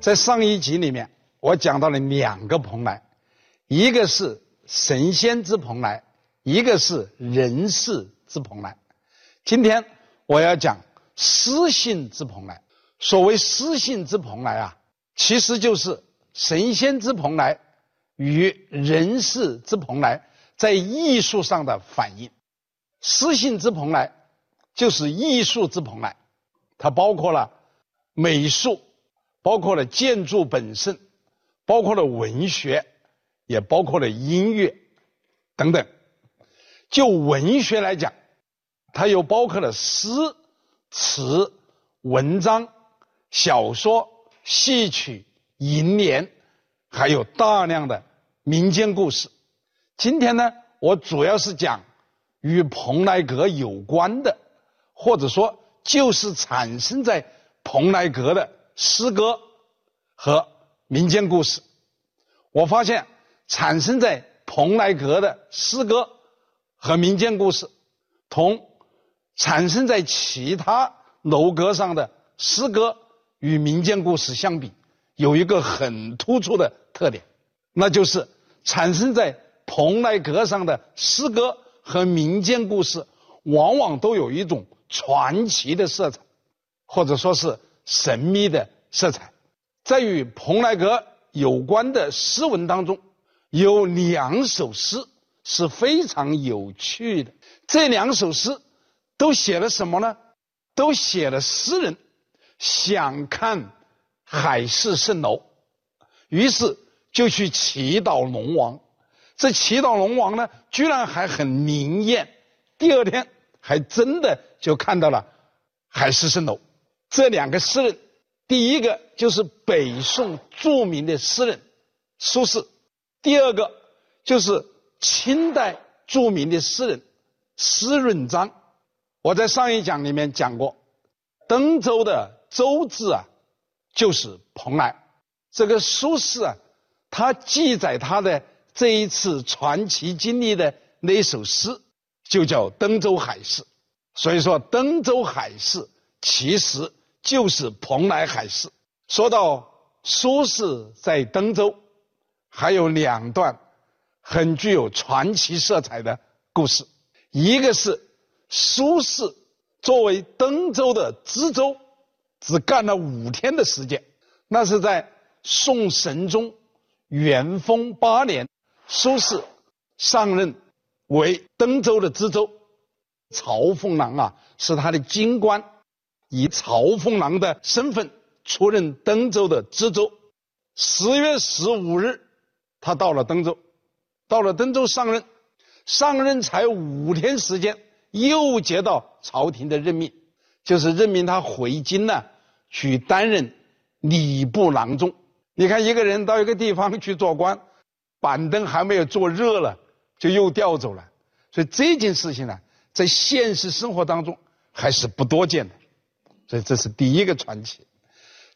在上一集里面，我讲到了两个蓬莱，一个是神仙之蓬莱，一个是人世之蓬莱。今天我要讲私信之蓬莱。所谓私信之蓬莱啊，其实就是神仙之蓬莱与人世之蓬莱在艺术上的反应。私信之蓬莱就是艺术之蓬莱，它包括了美术。包括了建筑本身，包括了文学，也包括了音乐等等。就文学来讲，它又包括了诗词、文章、小说、戏曲、楹联，还有大量的民间故事。今天呢，我主要是讲与蓬莱阁有关的，或者说就是产生在蓬莱阁的。诗歌和民间故事，我发现产生在蓬莱阁的诗歌和民间故事，同产生在其他楼阁上的诗歌与民间故事相比，有一个很突出的特点，那就是产生在蓬莱阁上的诗歌和民间故事，往往都有一种传奇的色彩，或者说是。神秘的色彩，在与蓬莱阁有关的诗文当中，有两首诗是非常有趣的。这两首诗都写了什么呢？都写了诗人想看海市蜃楼，于是就去祈祷龙王。这祈祷龙王呢，居然还很灵验，第二天还真的就看到了海市蜃楼。这两个诗人，第一个就是北宋著名的诗人苏轼，第二个就是清代著名的诗人施润章。我在上一讲里面讲过，登州的“州”字啊，就是蓬莱。这个苏轼啊，他记载他的这一次传奇经历的那首诗，就叫《登州海市》。所以说，登州海市其实。就是蓬莱海市。说到苏轼在登州，还有两段很具有传奇色彩的故事。一个是苏轼作为登州的知州，只干了五天的时间。那是在宋神宗元丰八年，苏轼上任为登州的知州，曹凤郎啊是他的京官。以曹凤郎的身份出任登州的知州。十月十五日，他到了登州，到了登州上任，上任才五天时间，又接到朝廷的任命，就是任命他回京呢，去担任礼部郎中。你看，一个人到一个地方去做官，板凳还没有坐热了，就又调走了。所以这件事情呢，在现实生活当中还是不多见的。所以这是第一个传奇，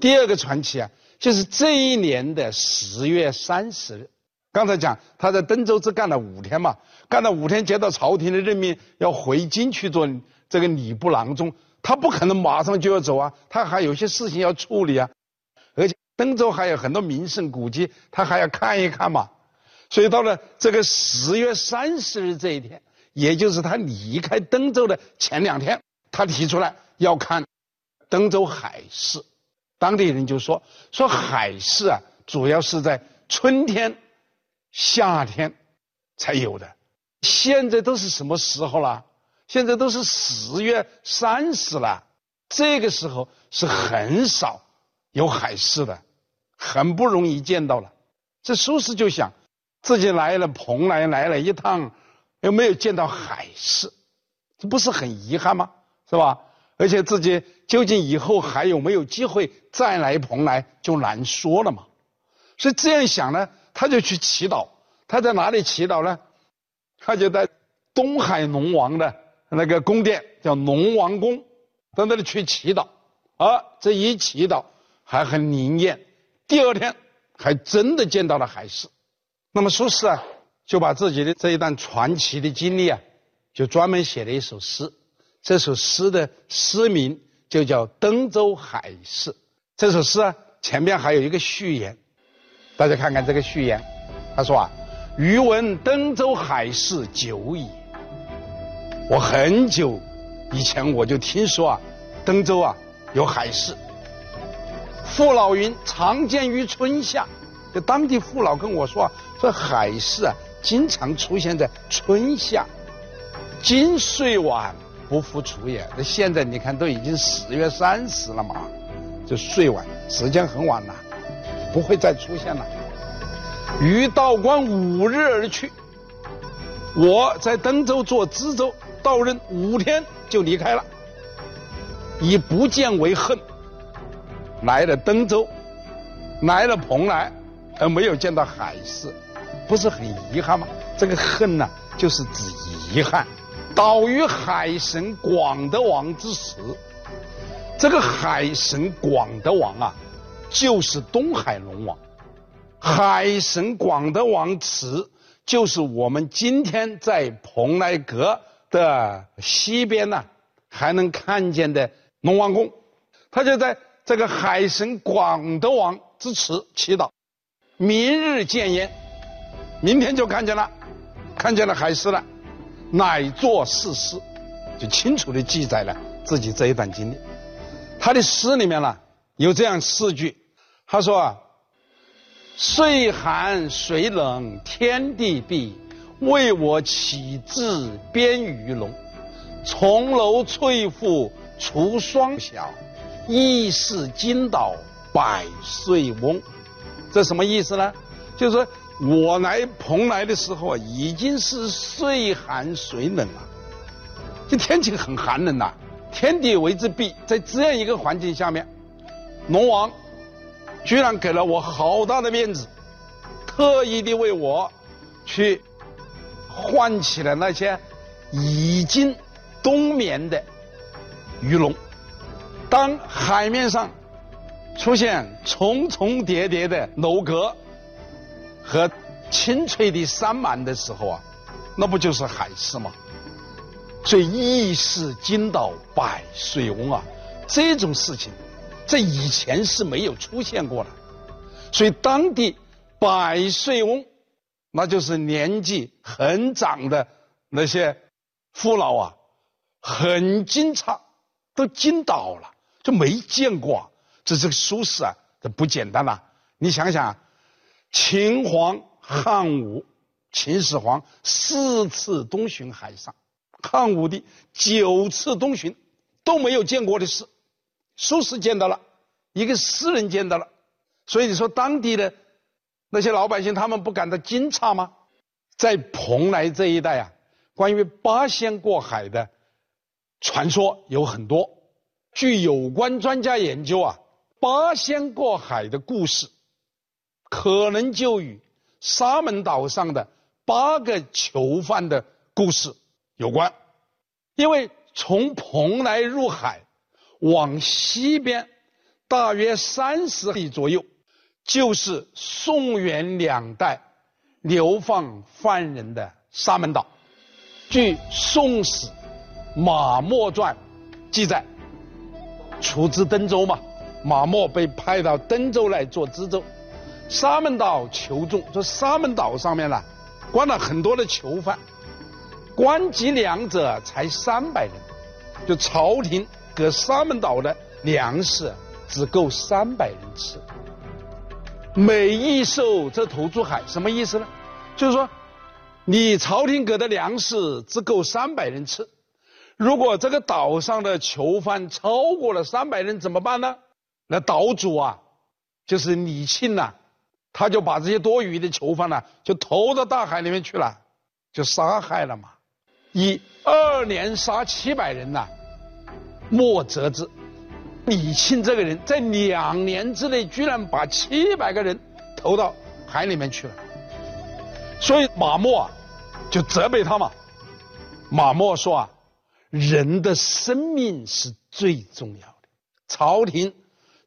第二个传奇啊，就是这一年的十月三十日。刚才讲他在登州只干了五天嘛，干了五天接到朝廷的任命，要回京去做这个礼部郎中，他不可能马上就要走啊，他还有些事情要处理啊，而且登州还有很多名胜古迹，他还要看一看嘛。所以到了这个十月三十日这一天，也就是他离开登州的前两天，他提出来要看。登州海市，当地人就说说海市啊，主要是在春天、夏天才有的。现在都是什么时候了？现在都是十月三十了，这个时候是很少有海市的，很不容易见到了。这苏轼就想，自己来了蓬莱来了一趟，又没有见到海市，这不是很遗憾吗？是吧？而且自己究竟以后还有没有机会再来蓬莱，就难说了嘛。所以这样想呢，他就去祈祷。他在哪里祈祷呢？他就在东海龙王的那个宫殿，叫龙王宫，到那里去祈祷。啊，这一祈祷还很灵验，第二天还真的见到了海市。那么苏轼啊，就把自己的这一段传奇的经历啊，就专门写了一首诗。这首诗的诗名就叫《登州海市》。这首诗啊，前面还有一个序言，大家看看这个序言，他说啊，余闻登州海事久矣。我很久以前我就听说啊，登州啊有海市。父老云常见于春夏，就当地父老跟我说啊，说海市啊经常出现在春夏。今岁晚不复出也。那现在你看都已经十月三十了嘛，就睡晚，时间很晚了，不会再出现了。于道观五日而去，我在登州做知州。到任五天就离开了，以不见为恨。来了登州，来了蓬莱，而没有见到海市，不是很遗憾吗？这个恨呢，就是指遗憾。岛屿海神广德王之时，这个海神广德王啊，就是东海龙王。海神广德王祠，就是我们今天在蓬莱阁。的西边呢，还能看见的龙王宫，他就在这个海神广德王之祠祈祷，明日见焉，明天就看见了，看见了海市了，乃作四诗，就清楚的记载了自己这一段经历。他的诗里面呢有这样四句，他说啊，岁寒水冷天地闭。为我启智编鱼龙，重楼翠户除霜晓，亦是今岛百岁翁。这什么意思呢？就是说我来蓬莱的时候啊，已经是岁寒水冷了，这天气很寒冷呐。天地为之闭，在这样一个环境下面，龙王居然给了我好大的面子，特意的为我去。唤起了那些已经冬眠的鱼龙。当海面上出现重重叠叠的楼阁和清脆的山满的时候啊，那不就是海市吗？所以亦是今岛百岁翁啊，这种事情在以前是没有出现过的。所以当地百岁翁。那就是年纪很长的那些父老啊，很惊诧，都惊倒了，就没见过。这这个苏轼啊，这不简单了。你想想，秦皇汉武、秦始皇四次东巡海上，汉武帝九次东巡都没有见过的事，苏轼见到了，一个诗人见到了，所以你说当地的。那些老百姓他们不感到惊诧吗？在蓬莱这一带啊，关于八仙过海的传说有很多。据有关专家研究啊，八仙过海的故事可能就与沙门岛上的八个囚犯的故事有关。因为从蓬莱入海往西边大约三十里左右。就是宋元两代流放犯人的沙门岛。据《宋史·马默传》记载，出自登州嘛，马默被派到登州来做知州。沙门岛囚众，这沙门岛上面呢，关了很多的囚犯，关及两者才三百人，就朝廷给沙门岛的粮食只够三百人吃。每一艘这投注海什么意思呢？就是说，你朝廷给的粮食只够三百人吃，如果这个岛上的囚犯超过了三百人怎么办呢？那岛主啊，就是李庆呐，他就把这些多余的囚犯呢，就投到大海里面去了，就杀害了嘛。以二年杀七百人呐，莫责之。李庆这个人在两年之内居然把七百个人投到海里面去了，所以马默啊就责备他嘛。马默说啊，人的生命是最重要的。朝廷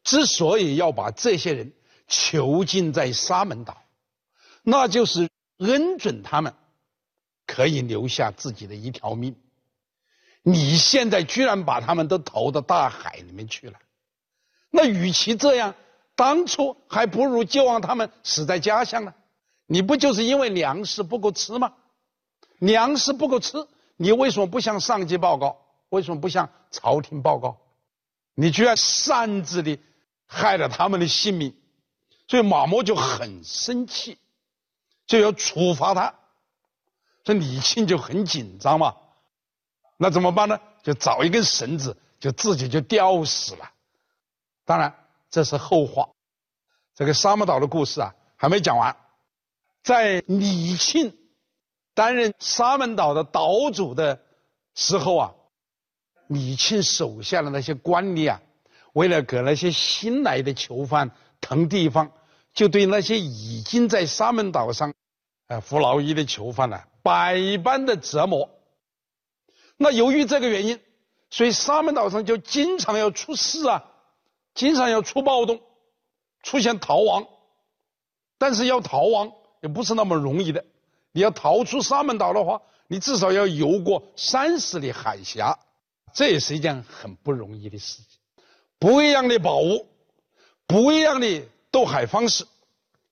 之所以要把这些人囚禁在沙门岛，那就是恩准他们可以留下自己的一条命。你现在居然把他们都投到大海里面去了，那与其这样，当初还不如就让他们死在家乡呢。你不就是因为粮食不够吃吗？粮食不够吃，你为什么不向上级报告？为什么不向朝廷报告？你居然擅自的害了他们的性命，所以马嵘就很生气，就要处罚他。这李庆就很紧张嘛，那怎么办呢？就找一根绳子，就自己就吊死了。当然这是后话，这个沙门岛的故事啊还没讲完。在李庆担任沙门岛的岛主的时候啊，李庆手下的那些官吏啊，为了给那些新来的囚犯腾地方，就对那些已经在沙门岛上呃服劳役的囚犯呢，百般的折磨。那由于这个原因，所以沙门岛上就经常要出事啊，经常要出暴动，出现逃亡。但是要逃亡也不是那么容易的，你要逃出沙门岛的话，你至少要游过三十里海峡，这也是一件很不容易的事情。不一样的宝物，不一样的斗海方式，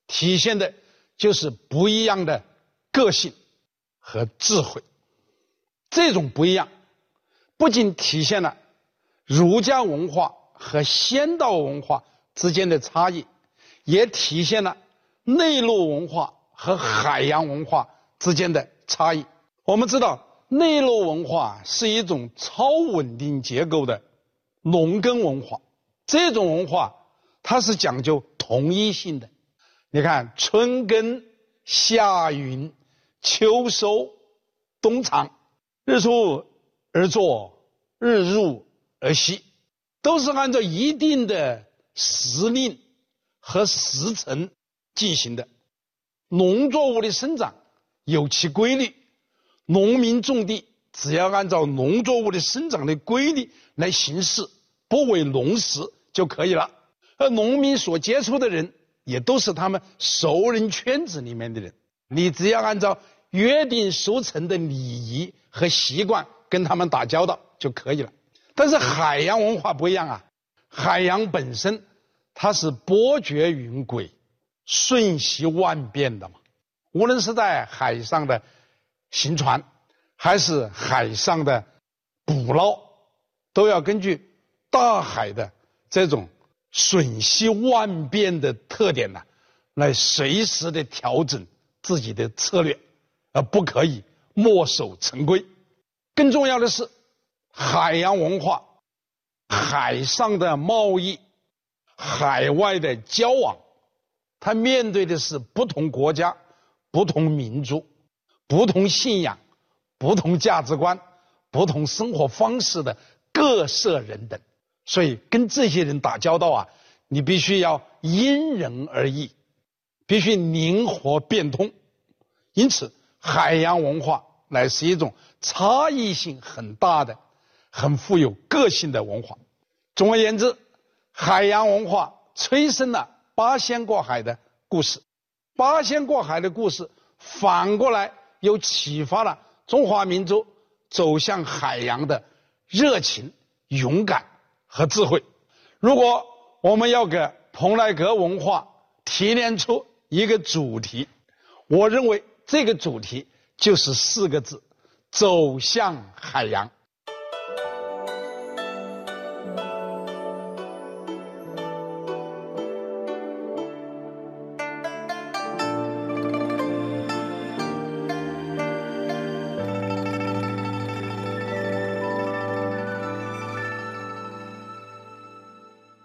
体现的就是不一样的个性和智慧。这种不一样，不仅体现了儒家文化和仙道文化之间的差异，也体现了内陆文化和海洋文化之间的差异。我们知道，内陆文化是一种超稳定结构的农耕文化，这种文化它是讲究同一性的。你看，春耕、夏耘、秋收、冬藏。日出而作，日入而息，都是按照一定的时令和时辰进行的。农作物的生长有其规律，农民种地只要按照农作物的生长的规律来行事，不为农时就可以了。而农民所接触的人也都是他们熟人圈子里面的人，你只要按照。约定俗成的礼仪和习惯，跟他们打交道就可以了。但是海洋文化不一样啊，海洋本身它是波谲云诡、瞬息万变的嘛。无论是在海上的行船，还是海上的捕捞，都要根据大海的这种瞬息万变的特点呢，来随时的调整自己的策略。而不可以墨守成规。更重要的是，海洋文化、海上的贸易、海外的交往，它面对的是不同国家、不同民族、不同信仰、不同价值观、不同生活方式的各色人等。所以，跟这些人打交道啊，你必须要因人而异，必须灵活变通。因此。海洋文化乃是一种差异性很大的、很富有个性的文化。总而言之，海洋文化催生了八仙过海的故事，八仙过海的故事反过来又启发了中华民族走向海洋的热情、勇敢和智慧。如果我们要给蓬莱阁文化提炼出一个主题，我认为。这个主题就是四个字：走向海洋。